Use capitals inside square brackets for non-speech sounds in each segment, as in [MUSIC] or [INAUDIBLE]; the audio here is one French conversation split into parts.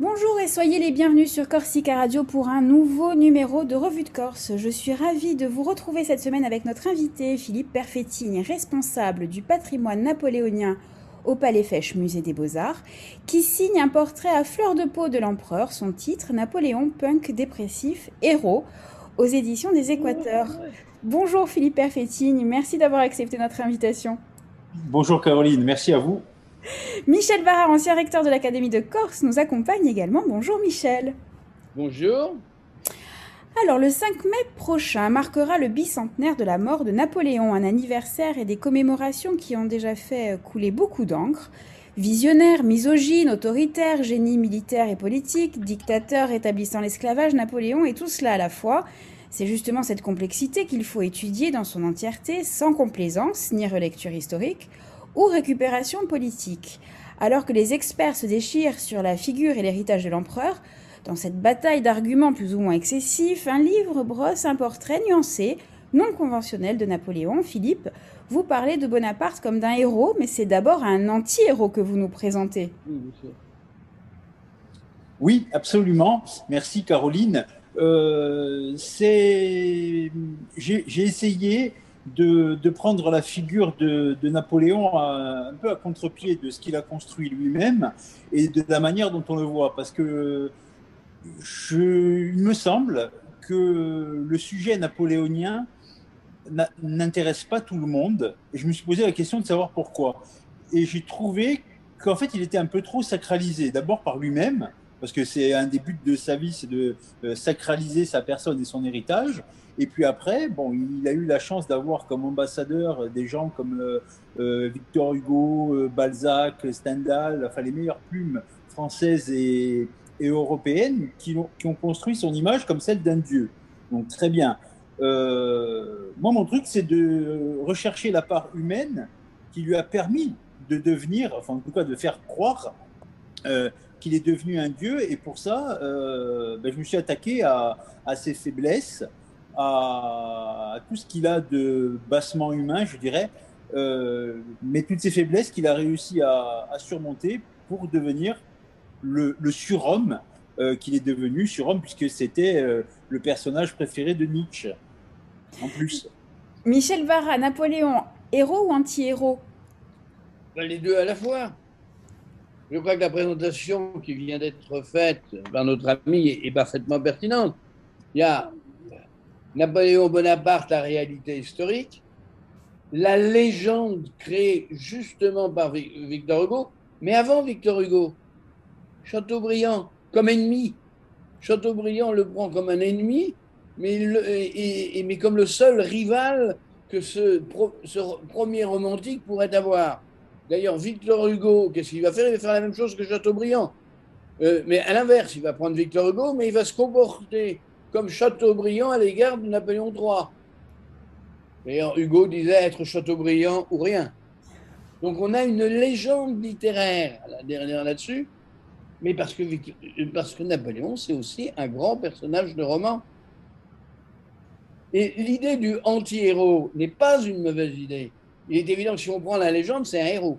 Bonjour et soyez les bienvenus sur Corsica Radio pour un nouveau numéro de Revue de Corse. Je suis ravie de vous retrouver cette semaine avec notre invité Philippe Perfettini, responsable du patrimoine napoléonien au Palais Fèche Musée des Beaux-Arts, qui signe un portrait à fleur de peau de l'empereur, son titre Napoléon punk dépressif héros aux éditions des Équateurs. Bonjour Philippe Perfettini, merci d'avoir accepté notre invitation. Bonjour Caroline, merci à vous. Michel Barra, ancien recteur de l'Académie de Corse, nous accompagne également. Bonjour Michel. Bonjour. Alors, le 5 mai prochain marquera le bicentenaire de la mort de Napoléon, un anniversaire et des commémorations qui ont déjà fait couler beaucoup d'encre. Visionnaire, misogyne, autoritaire, génie militaire et politique, dictateur établissant l'esclavage, Napoléon et tout cela à la fois. C'est justement cette complexité qu'il faut étudier dans son entièreté, sans complaisance ni relecture historique ou récupération politique. Alors que les experts se déchirent sur la figure et l'héritage de l'empereur, dans cette bataille d'arguments plus ou moins excessifs, un livre brosse un portrait nuancé, non conventionnel de Napoléon. Philippe, vous parlez de Bonaparte comme d'un héros, mais c'est d'abord un anti-héros que vous nous présentez. Oui, absolument. Merci Caroline. Euh, j'ai essayé de, prendre la figure de, Napoléon un peu à contre-pied de ce qu'il a construit lui-même et de la manière dont on le voit. Parce que je, il me semble que le sujet napoléonien n'intéresse pas tout le monde. Et je me suis posé la question de savoir pourquoi. Et j'ai trouvé qu'en fait, il était un peu trop sacralisé. D'abord par lui-même, parce que c'est un des buts de sa vie, c'est de euh, sacraliser sa personne et son héritage. Et puis après, bon, il a eu la chance d'avoir comme ambassadeur des gens comme euh, euh, Victor Hugo, Balzac, Stendhal, enfin les meilleures plumes françaises et, européennes qui ont, qui ont, construit son image comme celle d'un dieu. Donc très bien. moi, mon truc, c'est de rechercher la part humaine qui lui a permis de devenir, enfin en tout cas de faire croire qu'il est devenu un dieu. Et pour ça, euh, ben, je me suis attaqué à, ses faiblesses, à, tout ce qu'il a de bassement humain, je dirais, euh, mais toutes ces faiblesses qu'il a réussi à, surmonter pour devenir le, surhomme euh, qu'il est devenu, surhomme, puisque c'était le personnage préféré de Nietzsche, en plus. Michel Vara, Napoléon, héros ou anti-héros? Ben, Les deux à la fois. Je crois que la présentation qui vient d'être faite par notre ami est, parfaitement pertinente. Il y a Napoléon Bonaparte, la réalité historique, la légende créée justement par Victor Hugo, mais avant Victor Hugo, Chateaubriand comme ennemi. Chateaubriand le prend comme un ennemi, mais, comme le seul rival que ce premier romantique pourrait avoir. D'ailleurs, Victor Hugo, qu'est-ce qu'il va faire? Il va faire la même chose que Chateaubriand. Euh, mais à l'inverse, il va prendre Victor Hugo, mais il va se comporter comme Chateaubriand à l'égard de Napoléon III. D'ailleurs, Hugo disait être Chateaubriand ou rien. Donc on a une légende littéraire dernière là-dessus, mais parce que, parce que Napoléon, c'est aussi un grand personnage de roman. Et l'idée du anti-héros n'est pas une mauvaise idée il est évident que si on prend la légende, c'est un héros.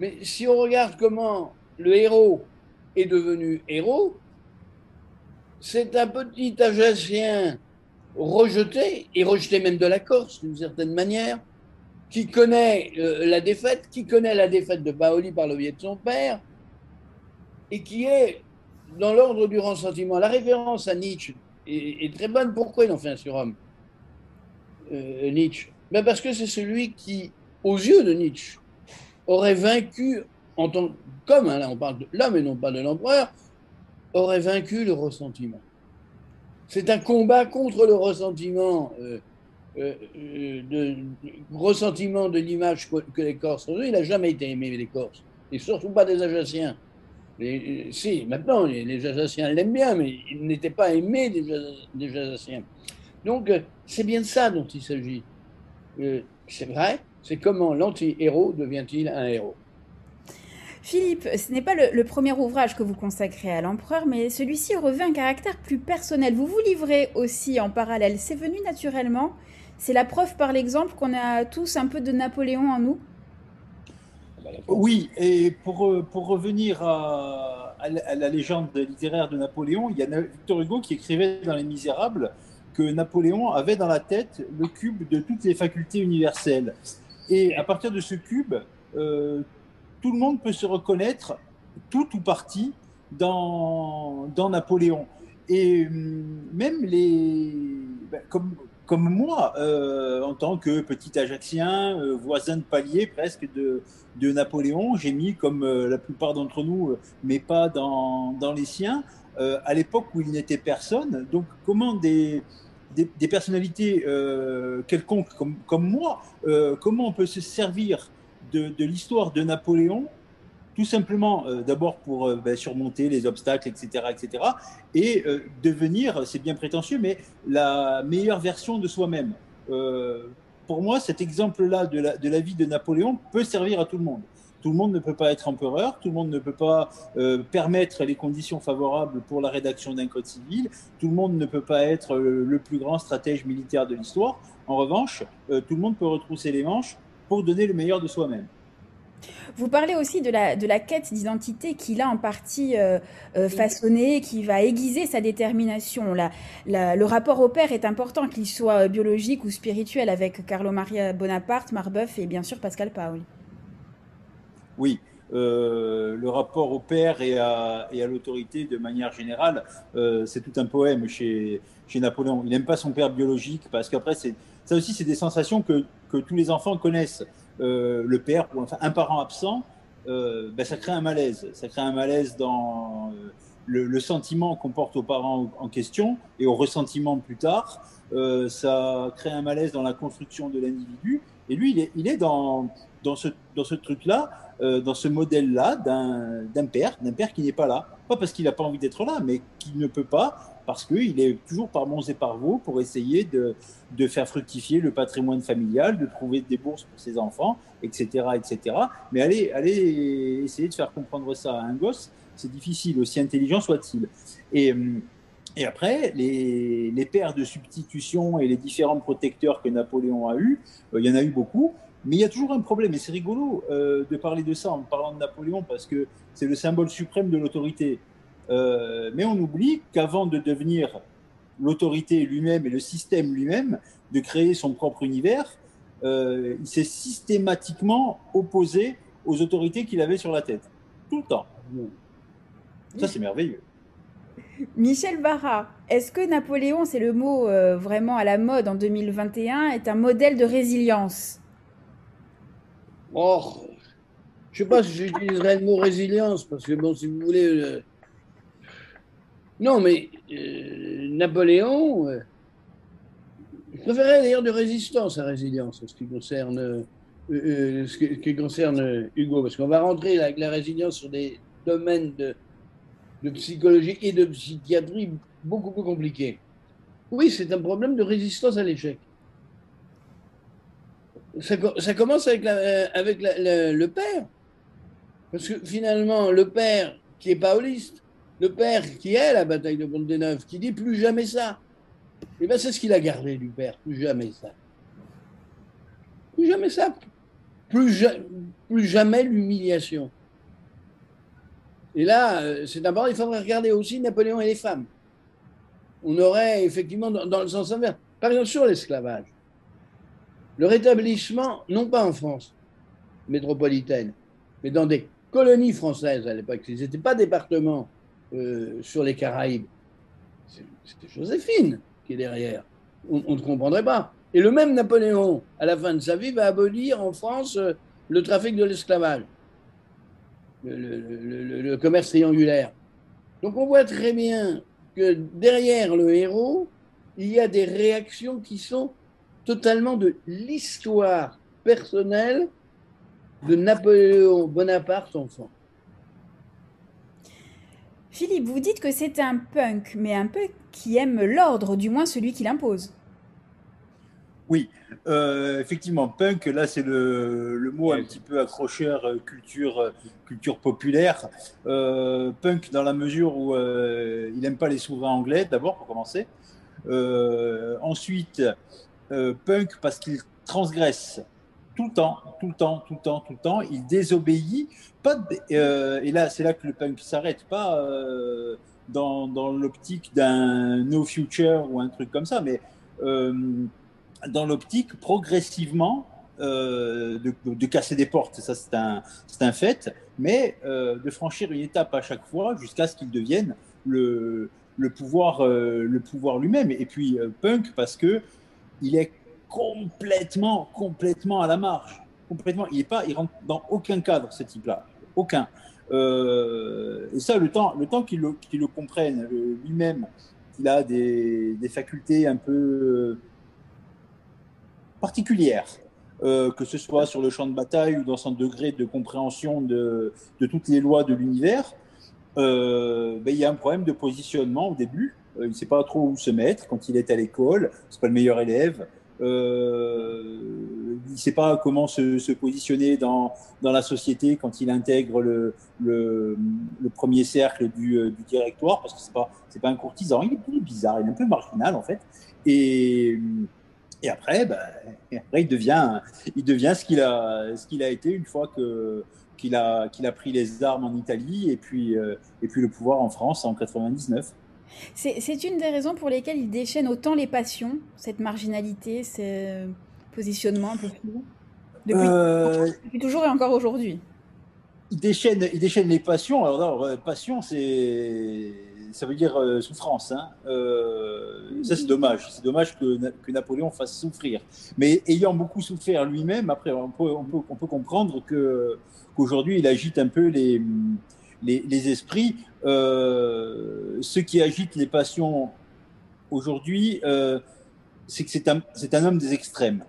Mais si on regarde comment le héros est devenu héros, c'est un petit Ajacien rejeté, et rejeté même de la Corse d'une certaine manière, qui connaît euh, la défaite, qui connaît la défaite de Paoli par le biais de son père, et qui est dans l'ordre du ressentiment. La référence à Nietzsche est, très bonne. Pourquoi il en fait un surhomme euh, Nietzsche? Ben Parce que c'est celui qui, aux yeux de Nietzsche, aurait vaincu, en tant, comme hein, là on parle de l'homme et non pas de l'empereur, aurait vaincu le ressentiment. C'est un combat contre le ressentiment, euh, euh, euh de, ressentiment de l'image que, les Corses ont. Il n'a jamais été aimé les Corses, et surtout pas des Ajaciens. Euh, si, maintenant, les, les l'aiment bien, mais il n'était pas aimé des, des. Donc, c'est bien de ça dont il s'agit. Euh, c'est vrai, c'est comment l'anti-héros devient-il un héros? Philippe, ce n'est pas le, premier ouvrage que vous consacrez à l'empereur, mais celui-ci revêt un caractère plus personnel. Vous vous livrez aussi en parallèle. C'est venu naturellement. C'est la preuve par l'exemple qu'on a tous un peu de Napoléon en nous. Oui, et pour, pour revenir à, à la légende littéraire de Napoléon, il y a Victor Hugo qui écrivait dans Les Misérables Napoléon avait dans la tête le cube de toutes les facultés universelles. Et à partir de ce cube, euh, tout le monde peut se reconnaître, tout ou partie, dans, dans Napoléon. Et hum, même les. Ben, comme, comme moi, euh, en tant que petit Ajaxien, euh, voisin de palier presque de, de Napoléon, j'ai mis, comme la plupart d'entre nous, mais pas dans, dans les siens, à l'époque où il n'était personne. Donc, comment des, des, personnalités euh, quelconques comme, comme moi, euh, comment on peut se servir de, de l'histoire de Napoléon? Tout simplement euh, d'abord pour ben, surmonter les obstacles, etc., etc., et devenir, c'est bien prétentieux, mais la meilleure version de soi-même. pour moi, cet exemple-là de la, de la vie de Napoléon peut servir à tout le monde. Tout le monde ne peut pas être empereur, tout le monde ne peut pas euh, permettre les conditions favorables pour la rédaction d'un code civil, tout le monde ne peut pas être euh, le plus grand stratège militaire de l'histoire. En revanche, euh, tout le monde peut retrousser les manches pour donner le meilleur de soi-même. Vous parlez aussi de la, de la quête d'identité qu'il a en partie façonnée, qui va aiguiser sa détermination. Le rapport au père est important, qu'il soit biologique ou spirituel, avec Carlo Maria Bonaparte, Marbeuf et bien sûr Pascal Paoli. Oui, euh, le rapport au père et à, l'autorité de manière générale, euh, c'est tout un poème chez, Napoléon. Il n'aime pas son père biologique parce qu'après, ça aussi, c'est des sensations que, tous les enfants connaissent. Euh, le père, ou enfin un parent absent, ben, ça crée un malaise. Ça crée un malaise dans le, sentiment qu'on porte aux parents en question et au ressentiment plus tard. ça crée un malaise dans la construction de l'individu. Et lui, il est, il est dans, dans ce, dans ce truc-là euh, dans ce modèle-là d'un père, d'un père qui n'est pas là. Pas parce qu'il n'a pas envie d'être là, mais qui ne peut pas, parce qu'il est toujours par bons et par vous pour essayer de, de, faire fructifier le patrimoine familial, de trouver des bourses pour ses enfants, etc. etc. Mais allez, allez essayer de faire comprendre ça à un gosse, c'est difficile, aussi intelligent soit-il. Et, et après, les, les, pères de substitution et les différents protecteurs que Napoléon a eus, euh, il y en a eu beaucoup, mais il y a toujours un problème, et c'est rigolo euh, de parler de ça en parlant de Napoléon, parce que c'est le symbole suprême de l'autorité. Euh, mais on oublie qu'avant de devenir l'autorité lui-même et le système lui-même, de créer son propre univers, euh, il s'est systématiquement opposé aux autorités qu'il avait sur la tête. Tout le temps. Ça, c'est merveilleux. [LAUGHS] Michel Barra, est-ce que Napoléon, c'est le mot vraiment à la mode en 2021, est un modèle de résilience? Oh, je ne sais pas si j'utiliserais le mot résilience, parce que, bon, si vous voulez. Euh, non, mais euh, Napoléon. Euh, je préférerais d'ailleurs de résistance à résilience en ce qui concerne, ce qui, concerne Hugo, parce qu'on va rentrer avec la résilience sur des domaines de psychologie et de psychiatrie beaucoup plus compliqués. Oui, c'est un problème de résistance à l'échec ça, commence avec, euh, le père. Parce que finalement, le père qui est pauliste, le père qui est la bataille de Pont-des-Neufs, qui dit plus jamais ça, et eh bien c'est ce qu'il a gardé du père, plus jamais ça. Plus jamais ça. Plus, plus jamais l'humiliation. Et là, euh, c'est d'abord, il faudrait regarder aussi Napoléon et les femmes. On aurait effectivement dans le sens inverse. Par exemple, sur l'esclavage le rétablissement, non pas en France métropolitaine, mais dans des colonies françaises à l'époque, ils n'étaient pas départements euh, sur les Caraïbes. C'était Joséphine qui est derrière. On, ne comprendrait pas. Et le même Napoléon, à la fin de sa vie, va abolir en France euh, le trafic de l'esclavage, le, commerce triangulaire. Donc on voit très bien que derrière le héros, il y a des réactions qui sont totalement de l'histoire personnelle de Napoléon Bonaparte enfant. Philippe, vous dites que c'est un punk, mais un punk qui aime l'ordre, du moins celui qui l'impose. Oui, euh, effectivement, punk, là c'est le, mot un petit peu accrocheur, euh, culture, euh, culture populaire. punk dans la mesure où il n'aime pas les souverains anglais, d'abord pour commencer. ensuite, euh, punk parce qu'il transgresse tout le temps, tout le temps, tout le temps, tout le temps. Il désobéit. Euh, et là, c'est là que le punk s'arrête. Pas euh, dans, l'optique d'un no future ou un truc comme ça, mais dans l'optique progressivement de, casser des portes. Ça, c'est un, fait. Mais de franchir une étape à chaque fois jusqu'à ce qu'il devienne le pouvoir lui-même. Et puis punk parce que il est complètement, complètement à la marge. Complètement. Il est pas, il rentre dans aucun cadre, ce type-là. Aucun. Euh, et ça, le temps, le temps qu'il le, comprenne lui-même, qu'il a des, facultés un peu euh, particulières, euh, que ce soit sur le champ de bataille ou dans son degré de compréhension de, de toutes les lois de l'univers, ben, il y a un problème de positionnement au début. Il ne sait pas trop où se mettre quand il est à l'école. C'est pas le meilleur élève. Euh, il ne sait pas comment se, positionner dans, dans la société quand il intègre le, le, premier cercle du, euh, du, directoire, parce que ce n'est pas, pas un courtisan, il est, bizarre, il est un peu marginal en fait. Et, et après, après, il devient, il devient ce qu'il a, ce qu'il a été une fois que, qu'il a, qu'il a pris les armes en Italie et puis, euh, et puis le pouvoir en France en 99. C'est une des raisons pour lesquelles il déchaîne autant les passions, cette marginalité, ce positionnement un peu flou depuis, euh... depuis toujours et encore aujourd'hui. Il déchaîne, il déchaîne les passions. Alors, euh, passion, c'est, ça veut dire euh, souffrance. Hein. Euh, ça, c'est dommage. C'est dommage que, que, Napoléon fasse souffrir. Mais ayant beaucoup souffert lui-même, après, on peut, on peut, on peut comprendre qu'aujourd'hui, il agite un peu les, les, les esprits. Euh, ce qui agite les passions aujourd'hui, euh, c'est que c'est un, un, homme des extrêmes.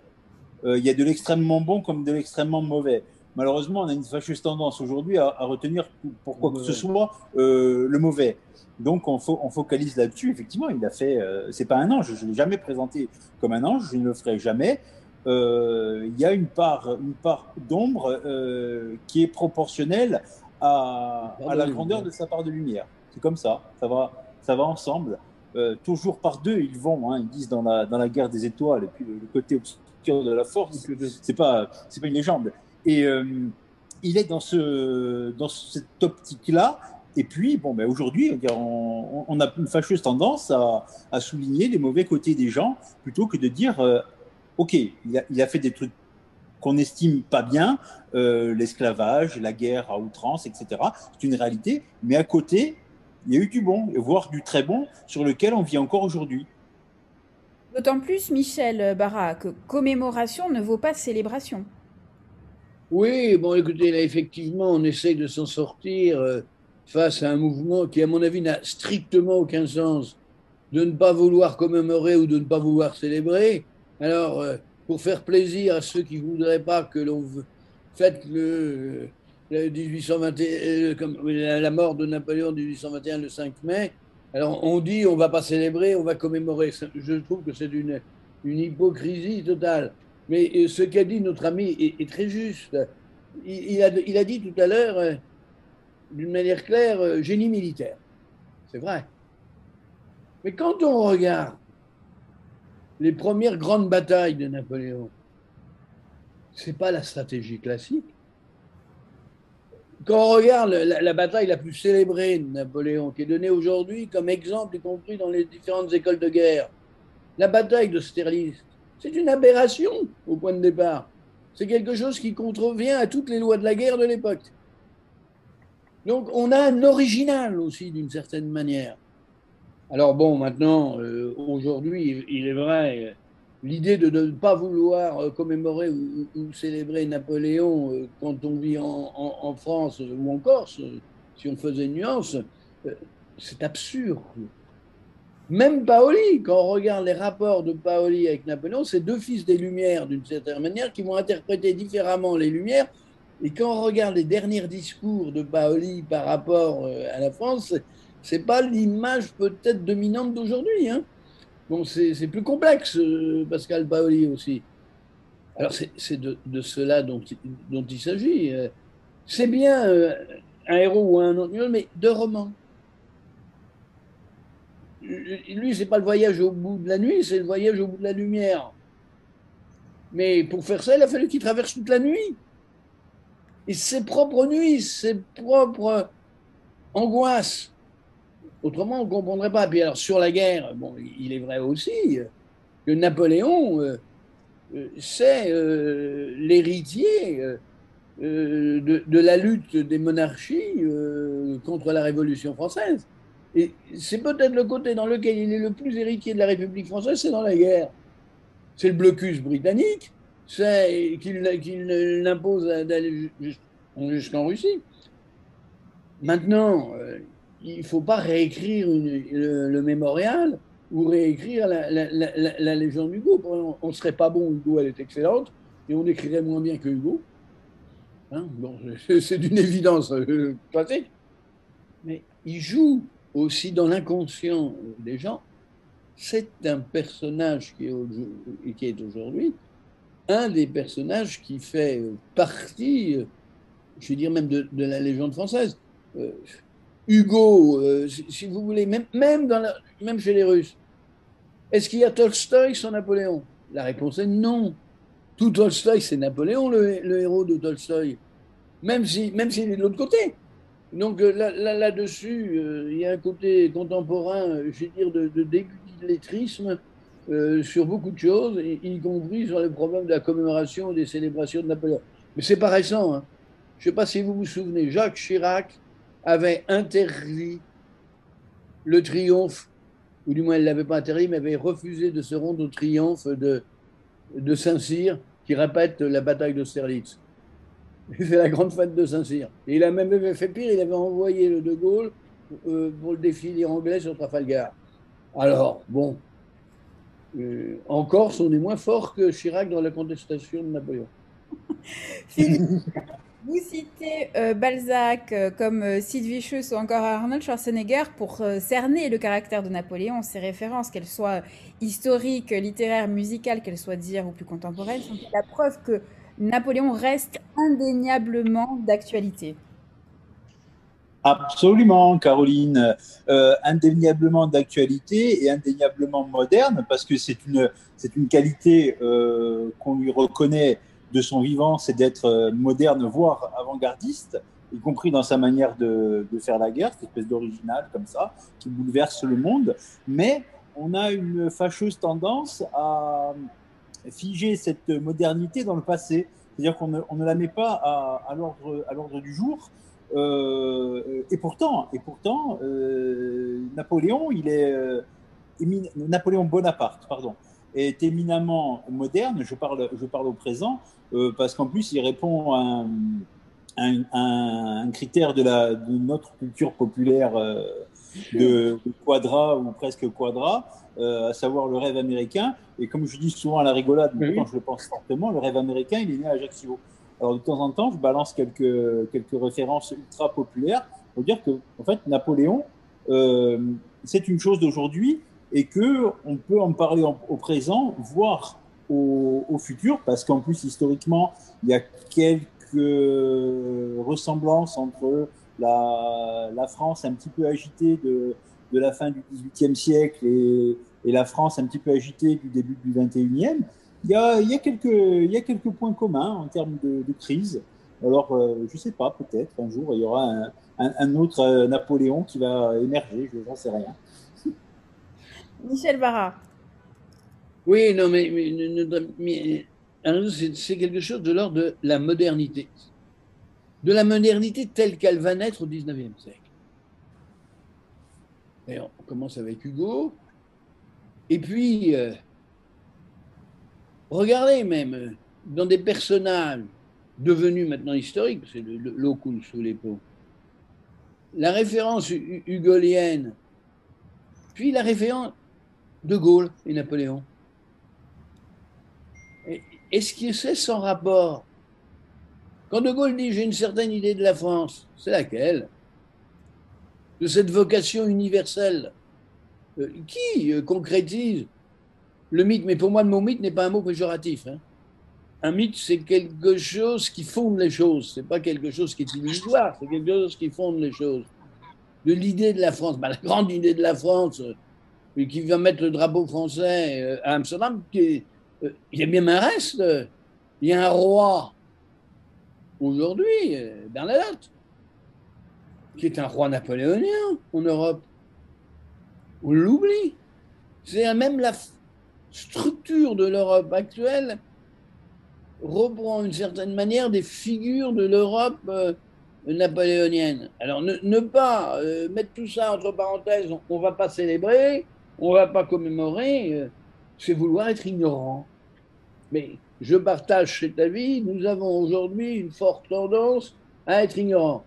Euh, il y a de l'extrêmement bon comme de l'extrêmement mauvais. Malheureusement, on a une fâcheuse tendance aujourd'hui à, à, retenir pour quoi que ce soit euh, le mauvais. Donc, on, fo on focalise là-dessus. Effectivement, il a fait. Euh, c'est pas un ange. Je l'ai jamais présenté comme un ange. Je ne le ferai jamais. Euh, il y a une part, une part d'ombre qui est proportionnelle à, à la grandeur de sa part de lumière. C'est comme ça, ça va, ça va ensemble. Euh, toujours par deux, ils vont. Hein, ils disent dans la, dans la guerre des étoiles, et puis le, le côté obscur de la force, c'est pas, pas une légende. Et euh, il est dans, ce, dans cette optique-là. Et puis, bon, ben aujourd'hui, on, on, a une fâcheuse tendance à, à, souligner les mauvais côtés des gens plutôt que de dire, euh, OK, il a, il a fait des trucs qu'on n'estime pas bien, euh, l'esclavage, la guerre à outrance, etc. C'est une réalité, mais à côté, il y a eu du bon, voire du très bon, sur lequel on vit encore aujourd'hui. D'autant plus, Michel Barra, que commémoration ne vaut pas célébration. Oui, bon, écoutez, là, effectivement, on essaye de s'en sortir euh, face à un mouvement qui, à mon avis, n'a strictement aucun sens de ne pas vouloir commémorer ou de ne pas vouloir célébrer. Alors, euh, pour faire plaisir à ceux qui ne voudraient pas que l'on fête le, le 1821, euh, la mort de Napoléon en 1821 le 5 mai. Alors on dit on va pas célébrer, on va commémorer. Je trouve que c'est une, une hypocrisie totale. Mais euh, ce qu'a dit notre ami est, très juste. Il, il, a, il, a, dit tout à l'heure, euh, d'une manière claire, génie militaire. C'est vrai. Mais quand on regarde les premières grandes batailles de Napoléon, c'est pas la stratégie classique. Quand on regarde la, la, bataille la plus célébrée de Napoléon, qui est donnée aujourd'hui comme exemple, y compris dans les différentes écoles de guerre, la bataille de Sterlitz, c'est une aberration au point de départ. C'est quelque chose qui contrevient à toutes les lois de la guerre de l'époque. Donc on a un original aussi d'une certaine manière. Alors bon, maintenant, euh, aujourd'hui, il est vrai, l'idée de ne pas vouloir euh, commémorer ou, célébrer Napoléon euh, quand on vit en, France ou en Corse, si on faisait une nuance, euh, c'est absurde. Même Paoli, quand on regarde les rapports de Paoli avec Napoléon, c'est deux fils des Lumières d'une certaine manière qui vont interpréter différemment les Lumières. Et quand on regarde les derniers discours de Paoli par rapport à la France, c'est pas l'image peut-être dominante d'aujourd'hui. Hein. Bon, c'est plus complexe, euh, Pascal Paoli aussi. Alors, c'est de, de, cela dont, il s'agit. Euh. C'est bien euh, un héros ou un autre, mais deux romans. Lui, c'est pas le voyage au bout de la nuit, c'est le voyage au bout de la lumière. Mais pour faire ça, il a fallu qu'il traverse toute la nuit. Et ses propres nuits, ses propres angoisses. Autrement, on ne comprendrait pas. Puis alors, sur la guerre, bon, il est vrai aussi que Napoléon, euh, euh, c'est euh, l'héritier de, de, la lutte des monarchies contre la Révolution française. Et c'est peut-être le côté dans lequel il est le plus héritier de la République française, c'est dans la guerre. C'est le blocus britannique, c'est qu'il l'impose d'aller jusqu'en Russie. Maintenant, il ne faut pas réécrire le, mémorial ou réécrire la, légende d'Hugo. On ne serait pas bon, Hugo, elle est excellente, et on écrirait moins bien que Hugo. Hein bon, [LAUGHS] c'est d'une évidence euh, classique. Mais il joue aussi dans l'inconscient des gens. C'est un personnage qui est, qui est aujourd'hui un des personnages qui fait partie, je veux dire même de, la légende française. Euh, Hugo, euh, si, vous voulez, même, même, chez les Russes, est-ce qu'il y a Tolstoï sans Napoléon? La réponse est non. Tout Tolstoï, c'est Napoléon, le, héros de Tolstoï, même s'il si, même est de l'autre côté. Donc euh, là-dessus, euh, il y a un côté contemporain, je veux dire, de, de sur beaucoup de choses, y, compris sur les problèmes de la commémoration des célébrations de Napoléon. Mais c'est pas récent. Hein. Je ne sais pas si vous vous souvenez, Jacques Chirac avait interdit le triomphe, ou du moins elle ne l'avait pas interdit, mais avait refusé de se rendre au triomphe de, de Saint-Cyr, qui répète la bataille d'Austerlitz. [LAUGHS] C'est la grande fête de Saint-Cyr. Et il a même fait pire, il avait envoyé le De Gaulle euh, pour le défilé anglais sur Trafalgar. Alors, bon, euh, en Corse, on est moins fort que Chirac dans la contestation de Napoléon. [LAUGHS] [LAUGHS] Vous citez euh, Balzac euh, comme euh, Sid Vicious ou encore Arnold Schwarzenegger pour cerner le caractère de Napoléon. Ces références, qu'elles soient historiques, littéraires, musicales, qu'elles soient d'hier ou plus contemporaines, sont la preuve que Napoléon reste indéniablement d'actualité. Absolument, Caroline. indéniablement d'actualité et indéniablement moderne, parce que c'est une, c'est une qualité qu'on lui reconnaît de son vivant, c'est d'être euh, moderne, voire avant-gardiste, y compris dans sa manière de, faire la guerre, cette espèce d'original comme ça, qui bouleverse le monde. Mais on a une fâcheuse tendance à figer cette modernité dans le passé. C'est-à-dire qu'on ne, la met pas à, l'ordre du jour. Euh, et pourtant, et pourtant euh, Napoléon, il est Napoléon Bonaparte, pardon, est éminemment moderne. Je parle, je parle au présent euh, parce qu'en plus, il répond à un, un, critère de, la, de notre culture populaire euh, de, quadra ou presque quadra, euh, à savoir le rêve américain. Et comme je dis souvent à la rigolade, mais quand je le pense fortement, le rêve américain, il est né à Ajaccio. Alors de temps en temps, je balance quelques, quelques références ultra populaires pour dire que, en fait, Napoléon, euh, c'est une chose d'aujourd'hui et que on peut en parler au présent, voire au, futur, parce qu'en plus, historiquement, il y a quelques ressemblances entre la, France un petit peu agitée de, la fin du XVIIIe siècle et, la France un petit peu agitée du début du XXIe. Il y a, il y a, quelques, points communs en termes de, crise. Alors, euh, je sais pas, peut-être un jour, il y aura un, un, un autre euh, Napoléon qui va émerger, je n'en sais rien. Michel Barra. Oui, non, mais, mais, c'est quelque chose de l'ordre de la modernité. De la modernité telle qu'elle va naître au 19e siècle. Et on commence avec Hugo. Et puis, euh, regardez même, dans des personnages devenus maintenant historiques, parce que l'eau coule sous les ponts, la référence hugolienne, puis la référence de Gaulle et Napoléon. Est-ce que c'est son rapport? Quand De Gaulle dit j'ai une certaine idée de la France, c'est laquelle? De cette vocation universelle euh, qui euh, concrétise le mythe? Mais pour moi, le mot mythe n'est pas un mot péjoratif. Hein. Un mythe, c'est quelque chose qui fonde les choses. C'est pas quelque chose qui est illusoire, c'est quelque chose qui fonde les choses. De l'idée de la France, bah, la grande idée de la France, euh, qui va mettre le drapeau français à Amsterdam, euh, il y a même un reste. Il y a un roi aujourd'hui, euh, Bernadotte, qui est un roi napoléonien en Europe. On l'oublie. C'est même la structure de l'Europe actuelle reprend d'une certaine manière des figures de l'Europe euh, napoléonienne. Alors ne, pas euh, mettre tout ça entre parenthèses, on ne va pas célébrer, on ne va pas commémorer, euh, c'est vouloir être ignorant. Mais je partage cet avis, nous avons aujourd'hui une forte tendance à être ignorant.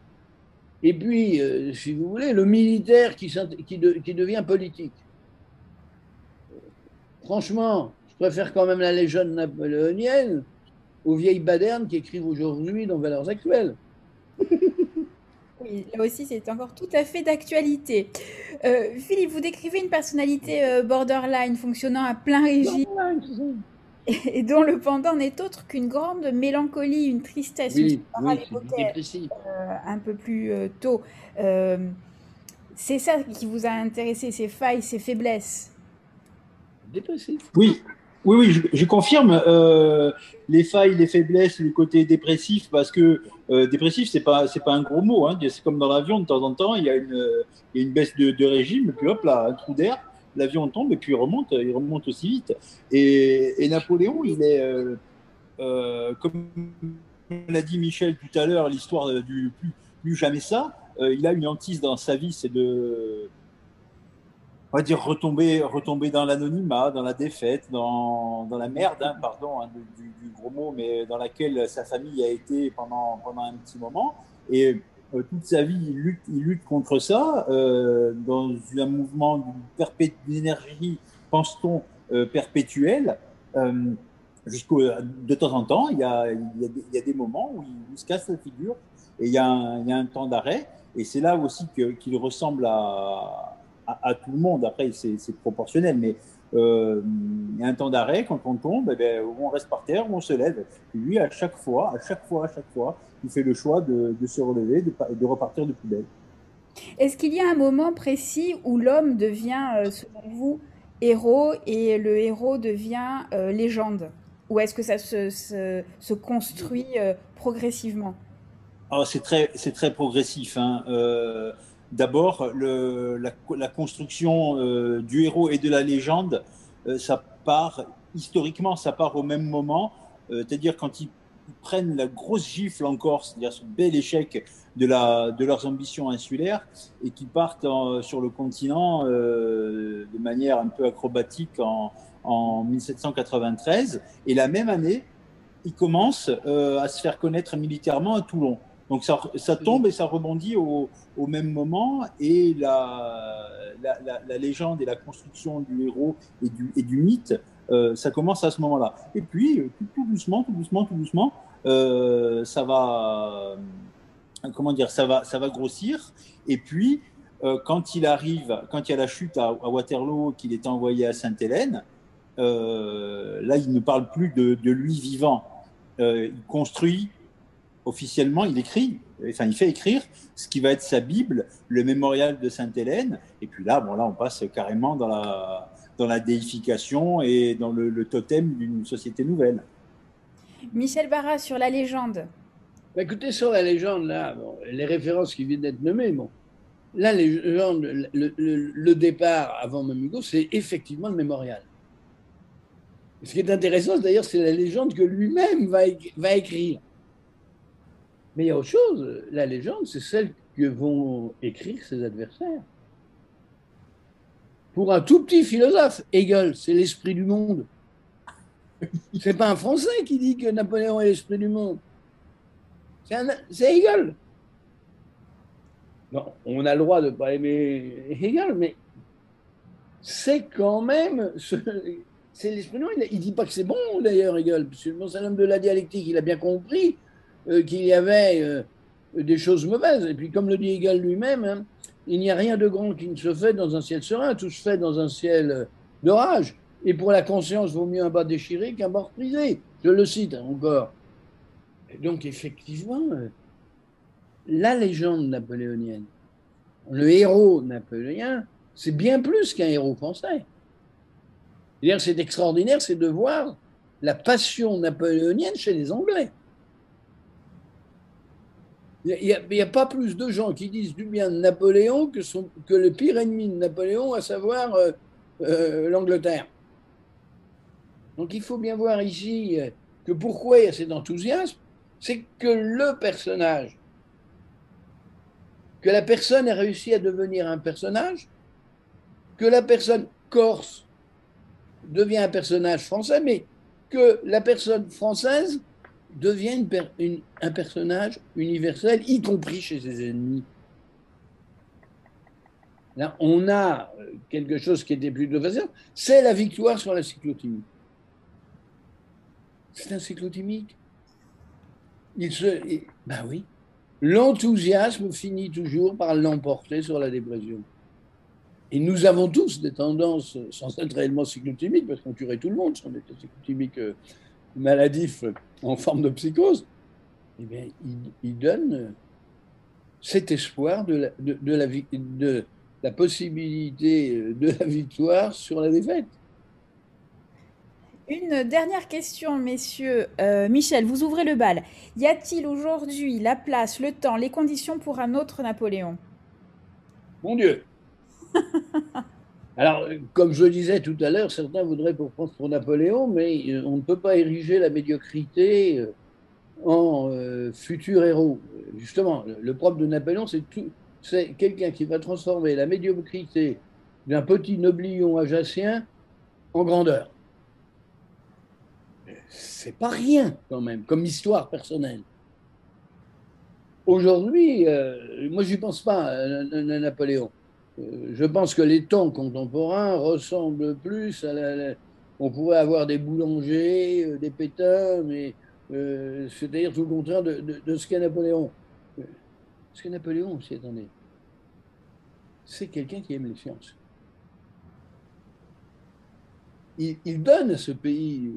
Et puis, si vous voulez, le militaire qui devient politique. Franchement, je préfère quand même la légende napoléonienne aux vieilles badernes qui écrivent aujourd'hui dans Valeurs Actuelles. Oui, là aussi, c'est encore tout à fait d'actualité. Euh, Philippe, vous décrivez une personnalité euh, borderline fonctionnant à plein régime et, dont le pendant n'est autre qu'une grande mélancolie, une tristesse, oui, euh, un peu plus tôt. c'est ça qui vous a intéressé, ces failles, ces faiblesses? Dépressif. Oui, oui, oui, je, confirme euh, les failles, les faiblesses, le côté dépressif, parce que euh, dépressif, c'est pas, c'est pas un gros mot. Hein. C'est comme dans l'avion, de temps en temps, il y a une, une baisse de, régime, puis hop là, un trou d'air, l'avion tombe et puis il remonte, il remonte aussi vite. Et, et Napoléon, il est, euh, euh comme l'a dit Michel tout à l'heure, l'histoire du plus, plus jamais ça. Euh, il a une hantise dans sa vie, c'est de on va dire, retomber, retomber dans l'anonymat, dans la défaite, dans, dans la merde, hein, pardon, hein, du, gros mot, mais dans laquelle sa famille a été pendant, pendant un petit moment. Et euh, toute sa vie, il lutte, il lutte contre ça, euh, dans un mouvement d'énergie, pense-t-on, euh, perpétuelle. Jusqu'au de temps en temps, il y a, il y a, des, moments où il, se casse la figure et il y a un, il y a un temps d'arrêt. Et c'est là aussi qu'il ressemble à, à, tout le monde. Après, c'est proportionnel, mais euh, il y a un temps d'arrêt quand on tombe, eh bien, on reste par terre ou on se lève. Et lui, à chaque fois, à chaque fois, à chaque fois, il fait le choix de, de se relever, de, de, repartir de plus belle. Est-ce qu'il y a un moment précis où l'homme devient, euh, selon vous, héros et le héros devient euh, légende? Ou est-ce que ça se, se, se construit euh, progressivement? Ah, C'est très, très progressif. Hein. Euh, D'abord, la, construction euh, du héros et de la légende, euh, ça part, historiquement, ça part au même moment, euh, c'est-à-dire quand ils, prennent la grosse gifle en Corse, c'est-à-dire ce bel échec de leurs ambitions insulaires, et qui partent sur le continent de manière un peu acrobatique en, en 1793. Et la même année, ils commencent à se faire connaître militairement à Toulon. Donc ça, ça, tombe et ça rebondit au, au même moment et la, la, la, la, légende et la construction du héros et du, et du mythe, euh, ça commence à ce moment-là. Et puis, euh, tout, tout, doucement, tout doucement, tout doucement, euh, ça va, comment dire, ça va, ça va grossir. Et puis, euh, quand il arrive, quand il y a la chute à, à Waterloo, qu'il est envoyé à Sainte-Hélène, là, il ne parle plus de, de lui vivant. il construit officiellement, il écrit, enfin, il fait écrire ce qui va être sa Bible, le mémorial de Sainte-Hélène. Et puis là, bon, là, on passe carrément dans la, dans la déification et dans le, totem d'une société nouvelle. Michel Barra, sur la légende. Bah, écoutez, sur la légende, là, les références qui viennent d'être nommées, bon, la légende, le, le, le départ avant même Hugo, c'est effectivement le mémorial. Ce qui est intéressant, d'ailleurs, c'est la légende que lui-même va, va écrire. Mais il y a autre chose. La légende, c'est celle que vont écrire ses adversaires. Pour un tout petit philosophe, Hegel, c'est l'esprit du monde. C'est pas un Français qui dit que Napoléon est l'esprit du monde. C'est Hegel. Non, on a le droit de ne pas aimer Hegel, mais c'est quand même. C'est l'esprit du monde. Il ne dit pas que c'est bon, d'ailleurs, Hegel. C'est un homme de la dialectique. Il a bien compris euh, qu'il y avait euh, des choses mauvaises. Et puis, comme le dit Hegel lui-même, hein, il n'y a rien de grand qui ne se fait dans un ciel serein, tout se fait dans un ciel euh, d'orage. Et pour la conscience, vaut mieux un bas déchiré qu'un bord brisé. Je le cite encore. Et donc, effectivement, la légende napoléonienne, le héros napoléonien, c'est bien plus qu'un héros français. C'est extraordinaire, c'est de voir la passion napoléonienne chez les Anglais. Il n'y a, pas plus de gens qui disent du bien de Napoléon que, que le pire ennemi de Napoléon, à savoir euh, euh, l'Angleterre. Donc il faut bien voir ici euh, que pourquoi il y a cet enthousiasme, c'est que le personnage, que la personne a réussi à devenir un personnage, que la personne corse devient un personnage français, mais que la personne française devient un personnage universel, y compris chez ses ennemis. Là, on a quelque chose qui était plutôt facile, c'est la victoire sur la cyclotimie. C'est un cyclotimique. Il se, ben oui, l'enthousiasme finit toujours par l'emporter sur la dépression. Et nous avons tous des tendances, sans être réellement cyclotimiques, parce qu'on tuerait tout le monde si on était cyclotimique euh, maladif en forme de psychose, eh bien, il, donne cet espoir de la, de, la, de la possibilité de la victoire sur la défaite. Une dernière question, messieurs. Euh, Michel, vous ouvrez le bal. Y a-t-il aujourd'hui la place, le temps, les conditions pour un autre Napoléon? Mon Dieu [LAUGHS] Alors, comme je le disais tout à l'heure, certains voudraient pour pour Napoléon, mais euh, on ne peut pas ériger la médiocrité euh, en euh, futur héros. Justement, le propre de Napoléon, c'est c'est quelqu'un qui va transformer la médiocrité d'un petit noblion ajaccien en grandeur. C'est pas rien quand même, comme histoire personnelle. Aujourd'hui, moi je n'y pense pas à Napoléon. Euh, je pense que les temps contemporains ressemblent plus à la, on pourrait avoir des boulangers, euh, des pétins, mais euh, c'est-à-dire tout le contraire de, ce qu'est Napoléon. Ce qu'est Napoléon aussi, attendez, c'est quelqu'un qui aime les sciences. Il, donne à ce pays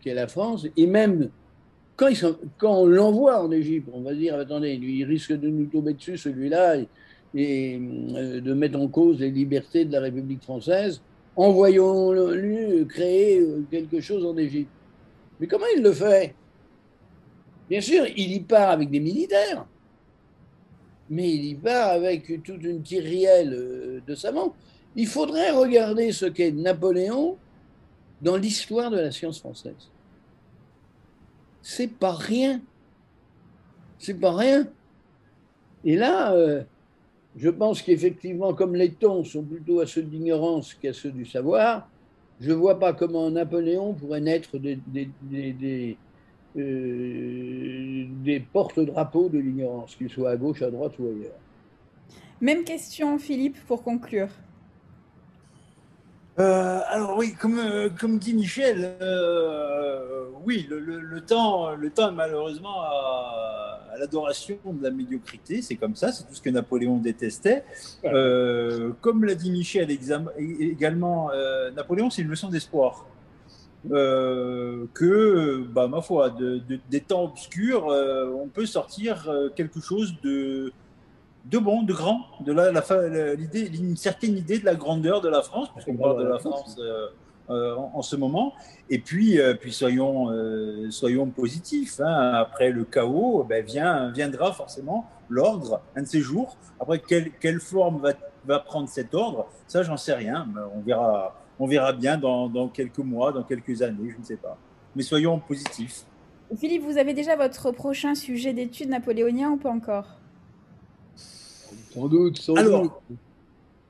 qu'est la France, et même quand, quand on l'envoie en Égypte, on va dire, attendez, il risque de nous tomber dessus, celui-là, et euh, de mettre en cause les libertés de la République française, envoyons-lui créer euh, quelque chose en Égypte. Mais comment il le fait? Bien sûr, il y part avec des militaires, mais il y part avec toute une kyrielle euh, de savants. Il faudrait regarder ce qu'est Napoléon dans l'histoire de la science française. C'est pas rien. C'est pas rien. Et là, je pense qu'effectivement, comme les tons sont plutôt à ceux de l'ignorance qu'à ceux du savoir, je ne vois pas comment Napoléon pourrait naître des, des, euh, porte-drapeaux de l'ignorance, qu'ils soient à gauche, à droite ou ailleurs. Même question, Philippe, pour conclure. Euh, alors oui, comme, euh, comme dit Michel, oui, le, temps, le temps malheureusement à, l'adoration de la médiocrité, c'est comme ça, c'est tout ce que Napoléon détestait. Euh, comme l'a dit Michel également, euh, Napoléon, c'est une leçon d'espoir. Euh, que, bah, ma foi, de, des temps obscurs, on peut sortir quelque chose de, de bon, de grand, de la, la, l'idée, une certaine idée de la grandeur de la France, puisqu'on parle de la France euh, en, ce moment. Et puis, euh, puis soyons, euh, soyons positifs. Hein. Après le chaos, ben, vient, viendra forcément l'ordre, un de ces jours. Après, quelle, quelle forme va, va prendre cet ordre Ça, j'en sais rien. On verra, on verra bien dans, dans quelques mois, dans quelques années, je ne sais pas. Mais soyons positifs. Philippe, vous avez déjà votre prochain sujet d'étude napoléonien ou pas encore? Sans doute, sans Alors, doute.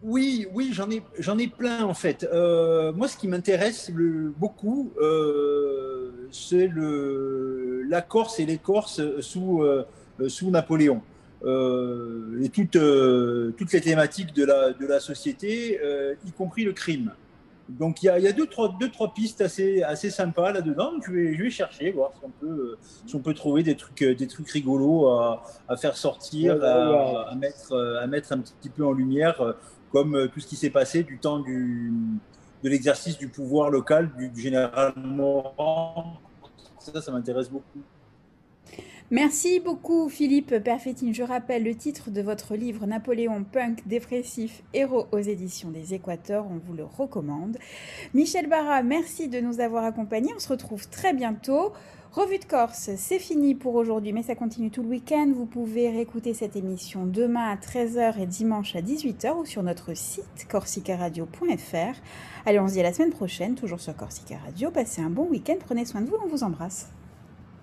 Oui, oui, j'en ai, j'en ai plein en fait. Euh, moi, ce qui m'intéresse beaucoup, euh, c'est le, la Corse et les Corses sous, euh, sous Napoléon. et toutes, toutes les thématiques de la, de la société, y compris le crime. Donc il y a, y a, deux, trois, deux, trois pistes assez, assez sympas là-dedans. Je vais, je vais chercher, voir si on peut, si on peut trouver des trucs, des trucs rigolos à, à faire sortir, à, à, mettre, à mettre un petit peu en lumière comme euh, tout ce qui s'est passé du temps du, de l'exercice du pouvoir local du, général Morand. Ça, ça m'intéresse beaucoup. Merci beaucoup Philippe Perfettine. Je rappelle le titre de votre livre Napoléon Punk dépressif héros aux éditions des Équateurs. On vous le recommande. Michel Barra, merci de nous avoir accompagnés. On se retrouve très bientôt. Revue de Corse, c'est fini pour aujourd'hui, mais ça continue tout le week-end. Vous pouvez réécouter cette émission demain à 13h et dimanche à 18h ou sur notre site corsicaradio.fr. Allez, on se dit à la semaine prochaine, toujours sur Corsica Radio. Passez un bon week-end, prenez soin de vous, on vous embrasse.